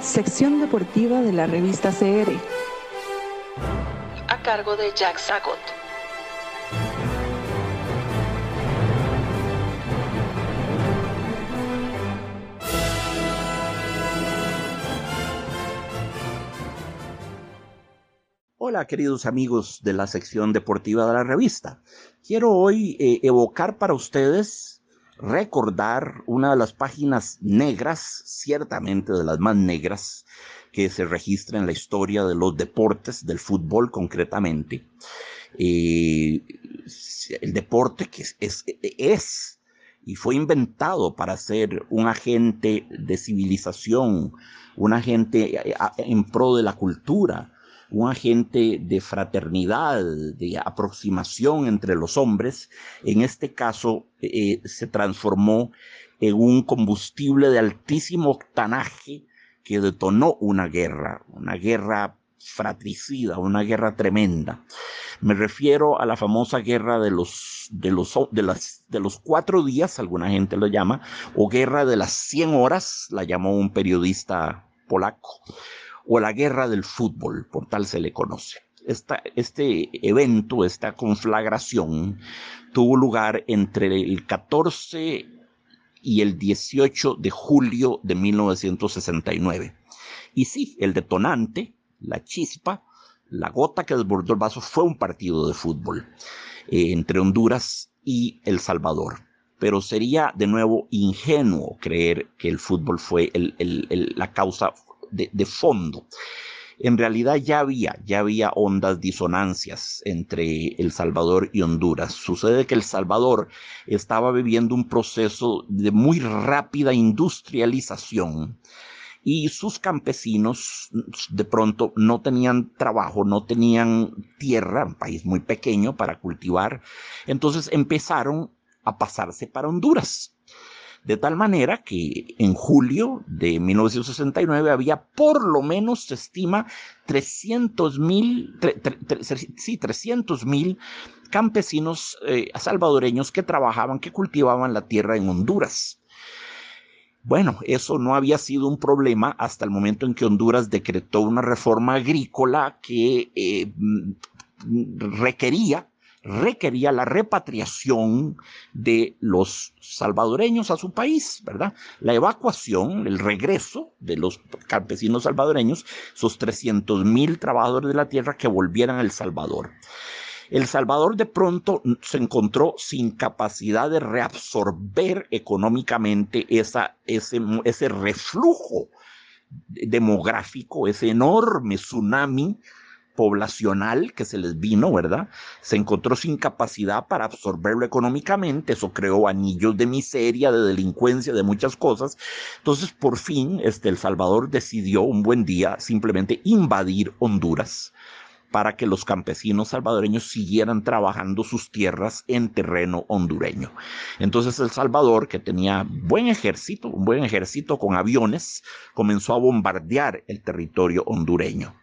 Sección deportiva de la revista CR. A cargo de Jack Sagot. Hola queridos amigos de la sección deportiva de la revista. Quiero hoy eh, evocar para ustedes, recordar una de las páginas negras, ciertamente de las más negras, que se registra en la historia de los deportes, del fútbol concretamente. Eh, el deporte que es, es y fue inventado para ser un agente de civilización, un agente eh, en pro de la cultura, un agente de fraternidad, de aproximación entre los hombres, en este caso eh, se transformó en un combustible de altísimo octanaje que detonó una guerra, una guerra fratricida, una guerra tremenda. Me refiero a la famosa guerra de los, de los, de las, de los cuatro días, alguna gente lo llama, o guerra de las cien horas, la llamó un periodista polaco o la guerra del fútbol, por tal se le conoce. este evento, esta conflagración, tuvo lugar entre el 14 y el 18 de julio de 1969. Y sí, el detonante, la chispa, la gota que desbordó el vaso fue un partido de fútbol eh, entre Honduras y El Salvador. Pero sería de nuevo ingenuo creer que el fútbol fue la causa de, fondo. En realidad ya había, ya había ondas disonancias entre El Salvador y Honduras. Sucede que El Salvador estaba viviendo un proceso de muy rápida industrialización y sus campesinos de pronto no tenían trabajo, no tenían tierra, un país muy pequeño para cultivar, entonces empezaron a pasarse para Honduras. De tal manera que en julio de 1969 había por lo menos, se estima, 300 mil, sí, 300 mil campesinos eh, salvadoreños que trabajaban, que cultivaban la tierra en Honduras. Bueno, eso no había sido un problema hasta el momento en que Honduras decretó una reforma agrícola que eh, mm, requería requería la repatriación de los salvadoreños a su país, ¿verdad? La evacuación, el regreso de los campesinos salvadoreños, esos 300 mil trabajadores de la tierra que volvieran a El Salvador. El Salvador de pronto se encontró sin capacidad de reabsorber económicamente ese, ese reflujo demográfico, ese enorme tsunami poblacional que se les vino, ¿verdad? Se encontró sin capacidad para absorberlo económicamente, eso creó anillos de miseria, de delincuencia, de muchas cosas. Entonces, por fin, este, El Salvador decidió un buen día simplemente invadir Honduras para que los campesinos salvadoreños siguieran trabajando sus tierras en terreno hondureño. Entonces El Salvador, que tenía buen ejército, un buen ejército con aviones, comenzó a bombardear el territorio hondureño.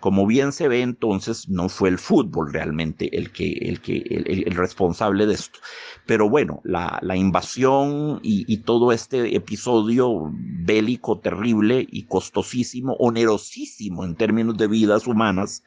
Como bien se ve entonces, no fue el fútbol realmente el que, el que, el, responsable de esto. Pero bueno, la, la invasión y, y, todo este episodio bélico terrible y costosísimo, onerosísimo en términos de vidas humanas,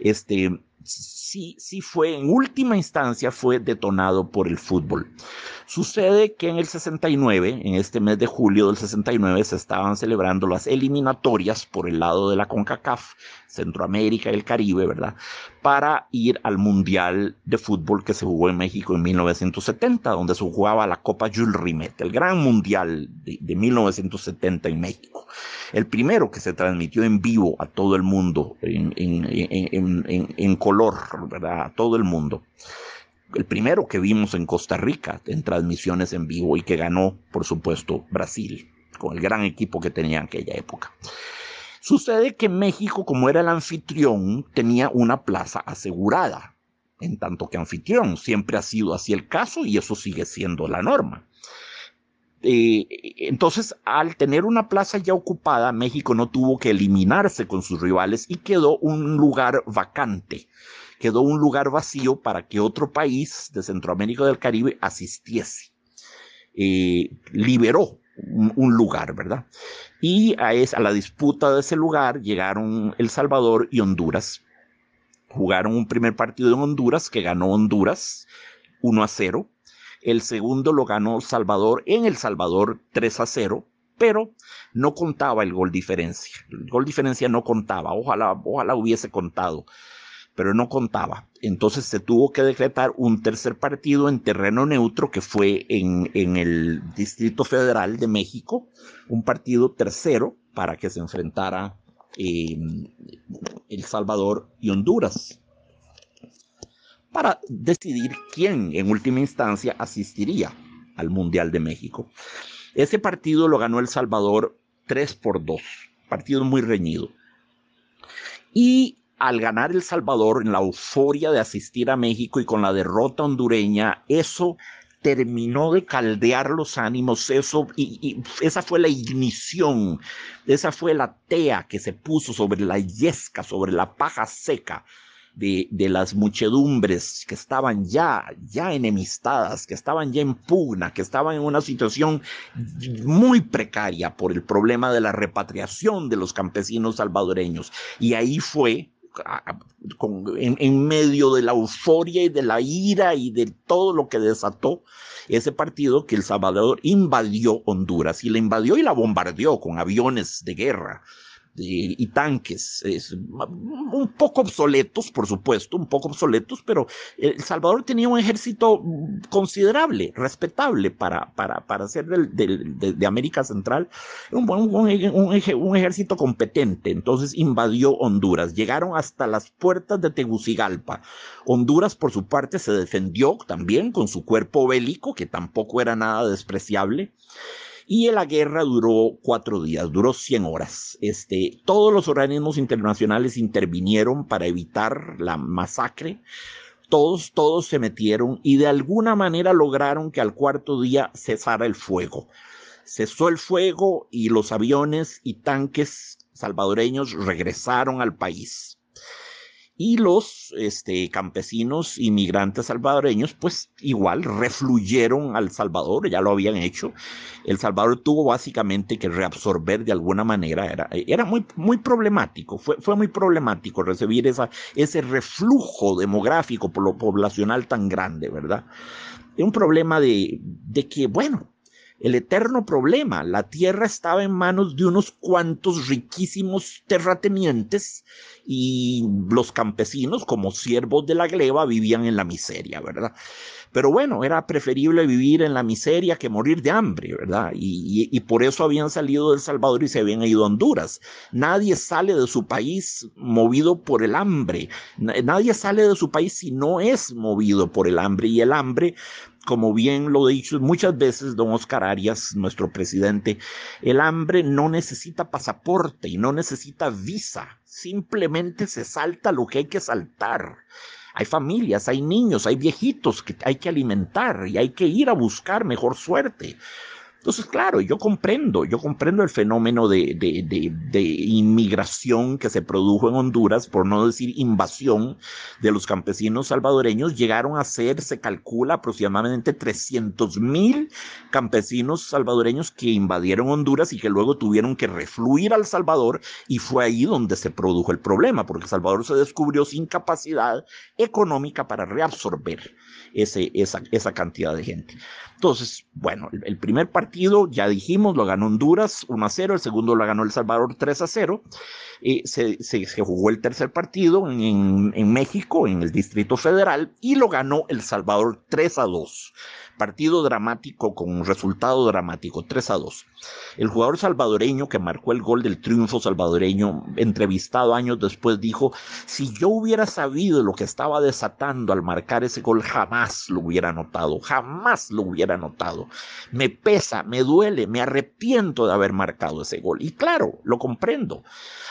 este, sí, sí fue, en última instancia, fue detonado por el fútbol. Sucede que en el 69, en este mes de julio del 69, se estaban celebrando las eliminatorias por el lado de la CONCACAF, Centroamérica y el Caribe, ¿verdad? Para ir al Mundial de Fútbol que se jugó en México en 1970, donde se jugaba la Copa Jules Rimet, el gran Mundial de, 1970 en México. El primero que se transmitió en vivo a todo el mundo, en, en color, ¿verdad? A todo el mundo el primero que vimos en Costa Rica en transmisiones en vivo y que ganó, por supuesto, Brasil, con el gran equipo que tenía en aquella época. Sucede que México, como era el anfitrión, tenía una plaza asegurada, en tanto que anfitrión siempre ha sido así el caso y eso sigue siendo la norma. Eh, entonces, al tener una plaza ya ocupada, México no tuvo que eliminarse con sus rivales y quedó un lugar vacante quedó un lugar vacío para que otro país de Centroamérica del Caribe asistiese. Eh, liberó un, lugar, ¿verdad? Y a, a la disputa de ese lugar llegaron El Salvador y Honduras. Jugaron un primer partido en Honduras que ganó Honduras 1 a 0. El segundo lo ganó Salvador en El Salvador 3 a 0 pero no contaba el gol diferencia. El gol diferencia no contaba, ojalá, ojalá hubiese contado, pero no contaba. Entonces se tuvo que decretar un tercer partido en terreno neutro que fue en, el Distrito Federal de México, un partido tercero para que se enfrentara em, El Salvador y Honduras para decidir quién en última instancia asistiría al Mundial de México. Ese partido lo ganó El Salvador 3 por 2, partido muy reñido. Y al ganar El Salvador, en la euforia de asistir a México y con la derrota hondureña, eso terminó de caldear los ánimos, eso, y, esa fue la ignición, esa fue la tea que se puso sobre la yesca, sobre la paja seca de, las muchedumbres que estaban ya, ya enemistadas, que estaban ya en pugna, que estaban en una situación muy precaria por el problema de la repatriación de los campesinos salvadoreños. Y ahí fue en, en, medio de la euforia y de la ira y de todo lo que desató ese partido que El Salvador invadió Honduras y la invadió y la bombardeó con aviones de guerra y, tanques, un poco obsoletos, por supuesto, un poco obsoletos, pero El Salvador tenía un ejército considerable, respetable para, para, para ser de, América Central, un, un, ejército competente. Entonces invadió Honduras, llegaron hasta las puertas de Tegucigalpa. Honduras, por su parte, se defendió también con su cuerpo bélico, que tampoco era nada despreciable. Y la guerra duró cuatro días, duró 100 horas. Este, todos los organismos internacionales intervinieron para evitar la masacre. Todos, todos se metieron y de alguna manera lograron que al cuarto día cesara el fuego. Cesó el fuego y los aviones y tanques salvadoreños regresaron al país y los este, campesinos inmigrantes salvadoreños, pues igual refluyeron al Salvador, ya lo habían hecho. El Salvador tuvo básicamente que reabsorber de alguna manera, era, era muy, muy problemático, fue, fue muy problemático recibir esa, ese reflujo demográfico por lo poblacional tan grande, ¿verdad? Un problema de, de que, bueno, el eterno problema. La tierra estaba en manos de unos cuantos riquísimos terratenientes y los campesinos, como siervos de la gleba, vivían en la miseria, ¿verdad? Pero bueno, era preferible vivir en la miseria que morir de hambre, ¿verdad? Y, por eso habían salido de El Salvador y se habían ido a Honduras. Nadie sale de su país movido por el hambre. Nadie sale de su país si no es movido por el hambre. Y el hambre como bien lo he dicho muchas veces don Oscar Arias, nuestro presidente, el hambre no necesita pasaporte y no necesita visa, simplemente se salta lo que hay que saltar. Hay familias, hay niños, hay viejitos que hay que alimentar y hay que ir a buscar mejor suerte. Entonces, claro, yo comprendo, yo comprendo el fenómeno de, de, inmigración que se produjo en Honduras, por no decir invasión de los campesinos salvadoreños. Llegaron a ser, se calcula, aproximadamente 300 mil campesinos salvadoreños que invadieron Honduras y que luego tuvieron que refluir al Salvador y fue ahí donde se produjo el problema, porque Salvador se descubrió sin capacidad económica para reabsorber ese, esa, esa cantidad de gente. Entonces, bueno, el, primer partido, ya dijimos, lo ganó Honduras 1 a 0, el segundo lo ganó El Salvador 3 a 0. Eh, se, se, jugó el tercer partido en, en México, en el Distrito Federal, y lo ganó El Salvador 3 a 2. Partido dramático con un resultado dramático, 3 a 2. El jugador salvadoreño que marcó el gol del triunfo salvadoreño, entrevistado años después, dijo, si yo hubiera sabido lo que estaba desatando al marcar ese gol, jamás lo hubiera notado, jamás lo hubiera notado. Me pesa, me duele, me arrepiento de haber marcado ese gol. Y claro, lo comprendo.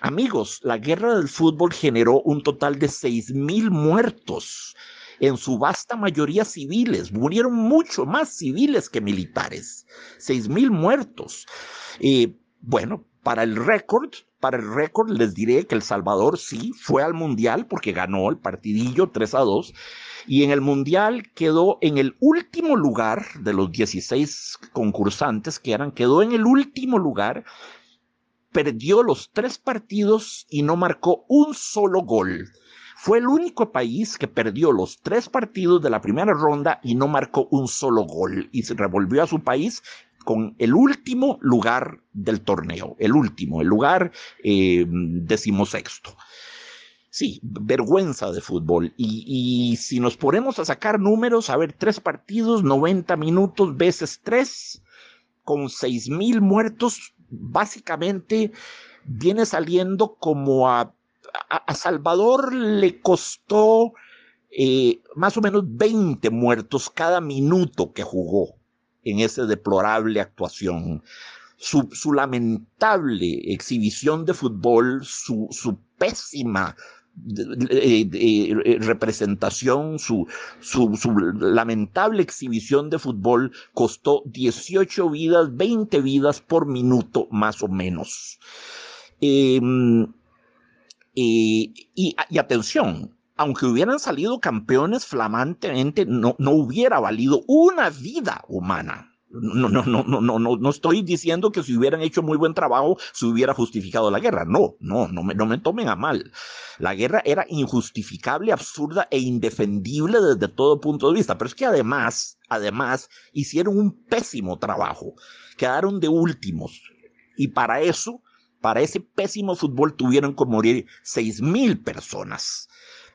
Amigos, la guerra del fútbol generó un total de seis mil muertos en su vasta mayoría civiles, murieron mucho más civiles que militares, seis mil muertos. Y bueno, para el récord, para el récord les diré que El Salvador sí fue al Mundial porque ganó el partidillo 3 a 2 y en el Mundial quedó en el último lugar de los 16 concursantes que eran, quedó en el último lugar, perdió los tres partidos y no marcó un solo gol. Fue el único país que perdió los tres partidos de la primera ronda y no marcó un solo gol y se revolvió a su país con el último lugar del torneo, el último, el lugar eh, decimosexto. Sí, vergüenza de fútbol. Y, si nos ponemos a sacar números, a ver, tres partidos, 90 minutos veces tres, con seis mil muertos, básicamente viene saliendo como a, a, Salvador le costó eh, más o menos 20 muertos cada minuto que jugó en esa deplorable actuación. Su, su lamentable exhibición de fútbol, su, su pésima representación, su, su, su, lamentable exhibición de fútbol costó 18 vidas, 20 vidas por minuto más o menos. Em, y, y, atención, aunque hubieran salido campeones flamantemente, no, no hubiera valido una vida humana. No, no, no, no, no, no, no estoy diciendo que si hubieran hecho muy buen trabajo se hubiera justificado la guerra. No, no, no me, no me tomen a mal. La guerra era injustificable, absurda e indefendible desde todo punto de vista. Pero es que además, además, hicieron un pésimo trabajo. Quedaron de últimos. Y para eso, para ese pésimo fútbol tuvieron que morir seis mil personas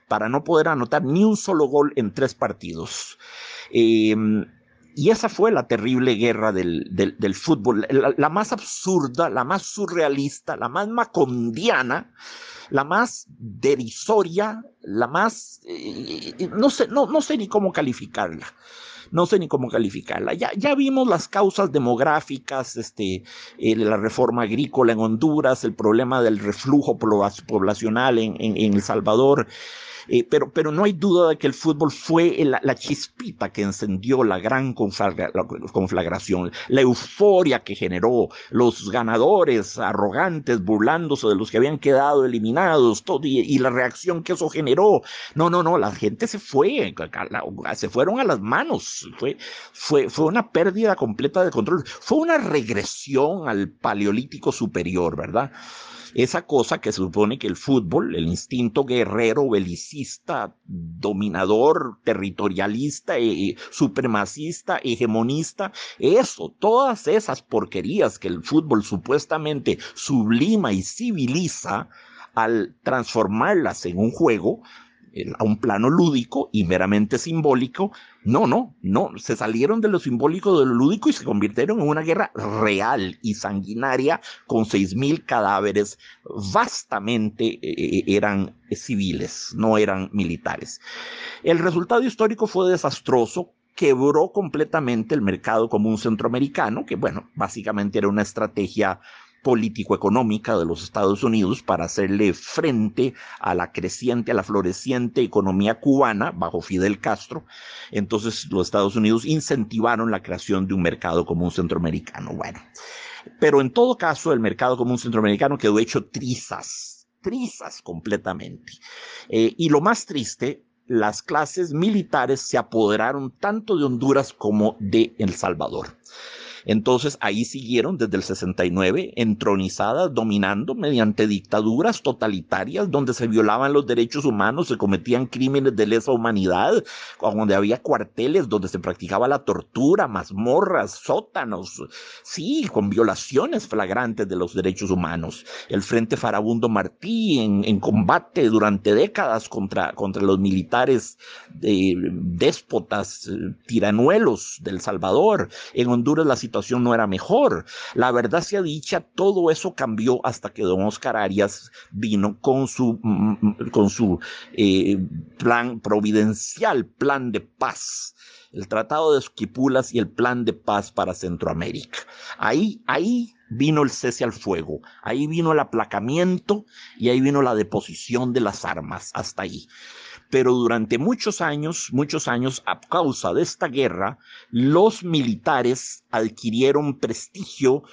para no poder anotar ni un solo gol en tres partidos. Eh, y esa fue la terrible guerra del, del, fútbol, la, más absurda, la más surrealista, la más macondiana, la más derisoria, la más... Eh, no, sé, no, no sé ni cómo calificarla no sé ni cómo calificarla. Ya, ya vimos las causas demográficas, este, eh, la reforma agrícola en Honduras, el problema del reflujo poblacional en, en, en El Salvador, eh, pero, pero no hay duda de que el fútbol fue la, chispita que encendió la gran conflagración, la euforia que generó, los ganadores arrogantes burlándose de los que habían quedado eliminados, todo, y, la reacción que eso generó. No, no, no, la gente se fue, se fueron a las manos, fue, fue, fue una pérdida completa de control, fue una regresión al paleolítico superior, ¿verdad? Esa cosa que se supone que el fútbol, el instinto guerrero, belicista, dominador, territorialista, eh, supremacista, hegemonista, eso, todas esas porquerías que el fútbol supuestamente sublima y civiliza, al transformarlas en un juego, a un plano lúdico y meramente simbólico. No, no, no, se salieron de lo simbólico de lo lúdico y se convirtieron en una guerra real y sanguinaria con seis mil cadáveres, vastamente eh, eh, eran civiles, no eran militares. El resultado histórico fue desastroso, quebró completamente el mercado común centroamericano, que bueno, básicamente era una estrategia político-económica de los Estados Unidos para hacerle frente a la creciente, a la floreciente economía cubana bajo Fidel Castro. Entonces los Estados Unidos incentivaron la creación de un mercado común centroamericano. Bueno, pero en todo caso el mercado común centroamericano quedó hecho trizas, trizas completamente. Eh, y lo más triste, las clases militares se apoderaron tanto de Honduras como de El Salvador. Entonces ahí siguieron desde el 69 entronizadas, dominando mediante dictaduras totalitarias donde se violaban los derechos humanos, se cometían crímenes de lesa humanidad, donde había cuarteles donde se practicaba la tortura, mazmorras, sótanos, sí, con violaciones flagrantes de los derechos humanos. El Frente Farabundo Martí en, combate durante décadas contra, contra los militares eh, déspotas, eh, tiranuelos del Salvador. En Honduras la situación no era mejor. La verdad sea dicha, todo eso cambió hasta que don Oscar Arias vino con su, mm, con su eh, plan providencial, plan de paz el Tratado de Esquipulas y el Plan de Paz para Centroamérica. Ahí, ahí vino el cese al fuego, ahí vino el aplacamiento y ahí vino la deposición de las armas, hasta ahí pero durante muchos años, muchos años, a causa de esta guerra, los militares adquirieron prestigio,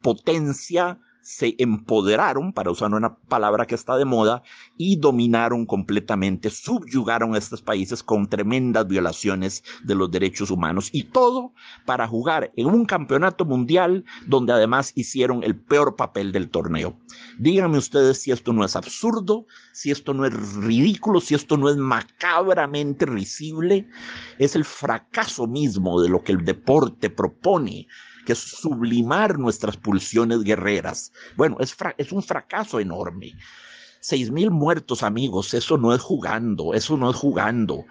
potencia, se empoderaron, para usar una palabra que está de moda, y dominaron completamente, subyugaron a estos países con tremendas violaciones de los derechos humanos. Y todo para jugar en un campeonato mundial donde además hicieron el peor papel del torneo. Díganme ustedes si esto no es absurdo, si esto no es ridículo, si esto no es macabramente risible. Es el fracaso mismo de lo que el deporte propone que es sublimar nuestras pulsiones guerreras. Bueno, es, es un fracaso enorme. Seis mil muertos, amigos, eso no es jugando, eso no es jugando.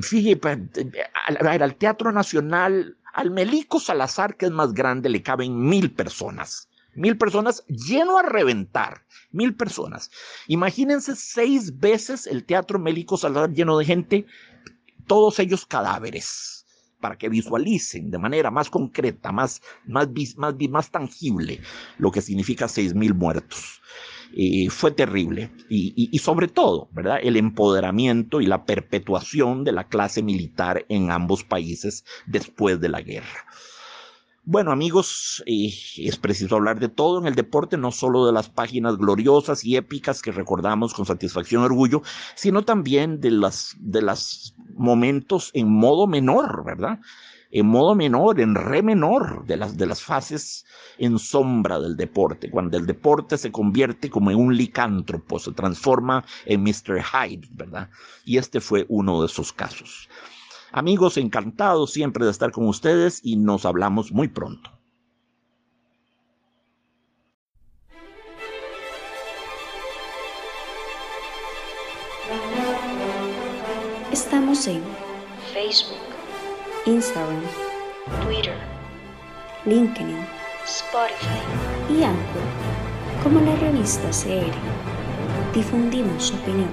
Fíjate, al, al Teatro Nacional, al Melico Salazar, que es más grande, le caben mil personas. Mil personas lleno a reventar. Mil personas. Imagínense seis veces el Teatro Melico Salazar lleno de gente, todos ellos cadáveres para que visualicen de manera más concreta, más, más, más, tangible lo que significa mil muertos. y fue terrible. Y, y, sobre todo, ¿verdad? El empoderamiento y la perpetuación de la clase militar en ambos países después de la guerra. Bueno amigos, es preciso hablar de todo en el deporte, no solo de las páginas gloriosas y épicas que recordamos con satisfacción y orgullo, sino también de las de los momentos en modo menor, ¿verdad? En modo menor, en re menor de las, de las fases en sombra del deporte, cuando el deporte se convierte como en un licántropo, se transforma en Mr. Hyde, ¿verdad? Y este fue uno de esos casos. Amigos, encantados siempre de estar con ustedes y nos hablamos muy pronto. Estamos en Facebook, Instagram, Twitter, LinkedIn, Spotify y Anchor como la revista CR. Difundimos su opinión.